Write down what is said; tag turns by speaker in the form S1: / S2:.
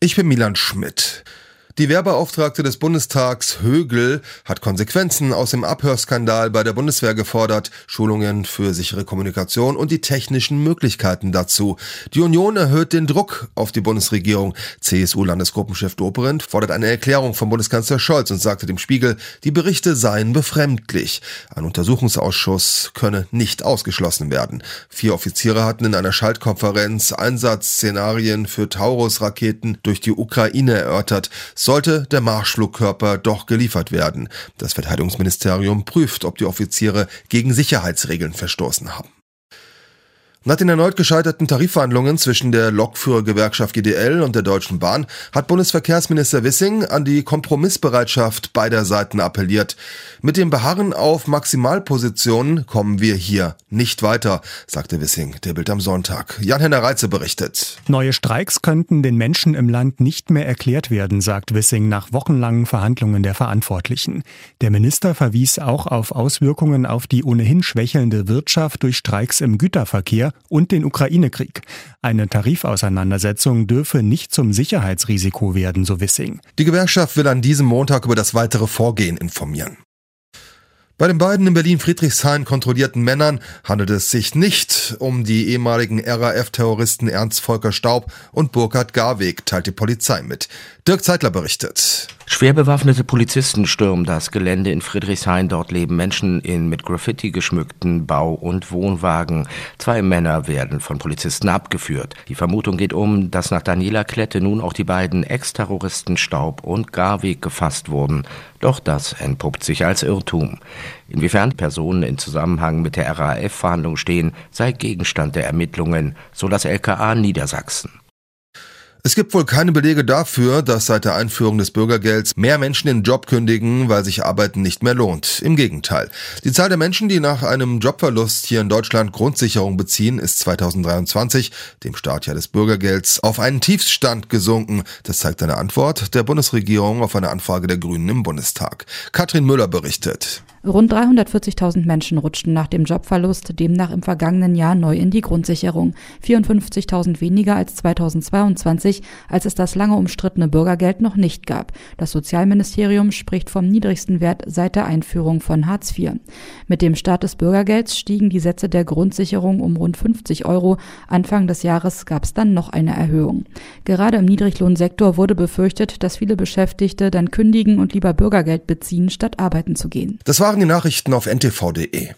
S1: Ich bin Milan Schmidt. Die Wehrbeauftragte des Bundestags Högel hat Konsequenzen aus dem Abhörskandal bei der Bundeswehr gefordert, Schulungen für sichere Kommunikation und die technischen Möglichkeiten dazu. Die Union erhöht den Druck auf die Bundesregierung. CSU-Landesgruppenchef Dobrindt fordert eine Erklärung von Bundeskanzler Scholz und sagte dem Spiegel, die Berichte seien befremdlich. Ein Untersuchungsausschuss könne nicht ausgeschlossen werden. Vier Offiziere hatten in einer Schaltkonferenz Einsatzszenarien für Taurus-Raketen durch die Ukraine erörtert sollte der Marschflugkörper doch geliefert werden. Das Verteidigungsministerium prüft, ob die Offiziere gegen Sicherheitsregeln verstoßen haben. Nach den erneut gescheiterten Tarifverhandlungen zwischen der Lokführergewerkschaft GDL und der Deutschen Bahn hat Bundesverkehrsminister Wissing an die Kompromissbereitschaft beider Seiten appelliert. Mit dem Beharren auf Maximalpositionen kommen wir hier nicht weiter, sagte Wissing, der Bild am Sonntag. Jan-Henner Reitze berichtet.
S2: Neue Streiks könnten den Menschen im Land nicht mehr erklärt werden, sagt Wissing nach wochenlangen Verhandlungen der Verantwortlichen. Der Minister verwies auch auf Auswirkungen auf die ohnehin schwächelnde Wirtschaft durch Streiks im Güterverkehr und den Ukraine-Krieg. Eine Tarifauseinandersetzung dürfe nicht zum Sicherheitsrisiko werden, so Wissing.
S1: Die Gewerkschaft will an diesem Montag über das weitere Vorgehen informieren. Bei den beiden in Berlin-Friedrichshain kontrollierten Männern handelt es sich nicht um die ehemaligen RAF-Terroristen Ernst Volker Staub und Burkhard Garweg, teilt die Polizei mit. Dirk Zeitler berichtet.
S3: Schwer bewaffnete Polizisten stürmen das Gelände in Friedrichshain. Dort leben Menschen in mit Graffiti geschmückten Bau- und Wohnwagen. Zwei Männer werden von Polizisten abgeführt. Die Vermutung geht um, dass nach Daniela Klette nun auch die beiden Ex-Terroristen Staub und Garweg gefasst wurden. Doch das entpuppt sich als Irrtum. Inwiefern Personen in Zusammenhang mit der RAF-Verhandlung stehen, sei Gegenstand der Ermittlungen, so das LKA Niedersachsen.
S1: Es gibt wohl keine Belege dafür, dass seit der Einführung des Bürgergelds mehr Menschen den Job kündigen, weil sich Arbeiten nicht mehr lohnt. Im Gegenteil. Die Zahl der Menschen, die nach einem Jobverlust hier in Deutschland Grundsicherung beziehen, ist 2023, dem Startjahr des Bürgergelds, auf einen Tiefstand gesunken. Das zeigt eine Antwort der Bundesregierung auf eine Anfrage der Grünen im Bundestag. Katrin Müller berichtet.
S4: Rund 340.000 Menschen rutschten nach dem Jobverlust demnach im vergangenen Jahr neu in die Grundsicherung. 54.000 weniger als 2022, als es das lange umstrittene Bürgergeld noch nicht gab. Das Sozialministerium spricht vom niedrigsten Wert seit der Einführung von Hartz IV. Mit dem Start des Bürgergelds stiegen die Sätze der Grundsicherung um rund 50 Euro. Anfang des Jahres gab es dann noch eine Erhöhung. Gerade im Niedriglohnsektor wurde befürchtet, dass viele Beschäftigte dann kündigen und lieber Bürgergeld beziehen, statt arbeiten zu gehen.
S1: Das waren die Nachrichten auf ntv.de.